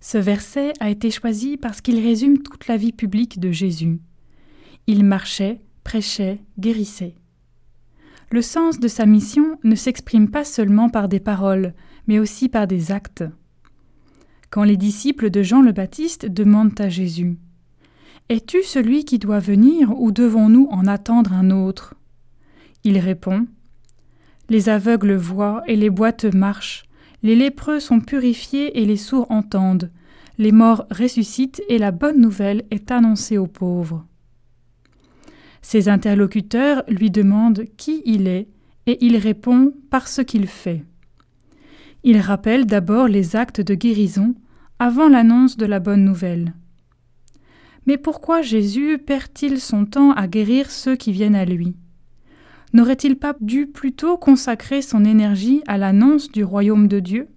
Ce verset a été choisi parce qu'il résume toute la vie publique de Jésus. Il marchait, prêchait, guérissait. Le sens de sa mission ne s'exprime pas seulement par des paroles, mais aussi par des actes. Quand les disciples de Jean le Baptiste demandent à Jésus Es-tu celui qui doit venir ou devons-nous en attendre un autre? Il répond Les aveugles voient et les boiteux marchent, les lépreux sont purifiés et les sourds entendent. Les morts ressuscitent et la bonne nouvelle est annoncée aux pauvres. Ses interlocuteurs lui demandent qui il est et il répond par ce qu'il fait. Il rappelle d'abord les actes de guérison avant l'annonce de la bonne nouvelle. Mais pourquoi Jésus perd-il son temps à guérir ceux qui viennent à lui? N'aurait-il pas dû plutôt consacrer son énergie à l'annonce du royaume de Dieu?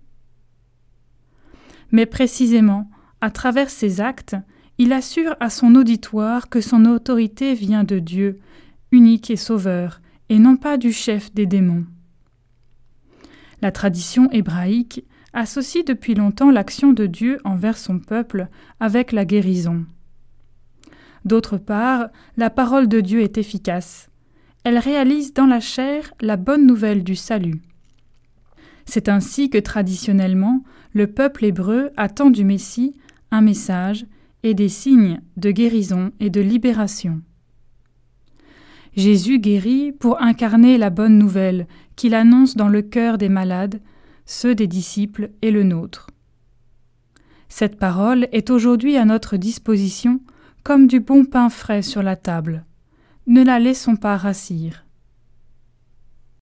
Mais précisément, à travers ses actes, il assure à son auditoire que son autorité vient de Dieu, unique et sauveur, et non pas du chef des démons. La tradition hébraïque associe depuis longtemps l'action de Dieu envers son peuple avec la guérison. D'autre part, la parole de Dieu est efficace elle réalise dans la chair la bonne nouvelle du salut. C'est ainsi que traditionnellement le peuple hébreu attend du Messie un message et des signes de guérison et de libération. Jésus guérit pour incarner la bonne nouvelle qu'il annonce dans le cœur des malades, ceux des disciples et le nôtre. Cette parole est aujourd'hui à notre disposition comme du bon pain frais sur la table ne la laissons pas rassir.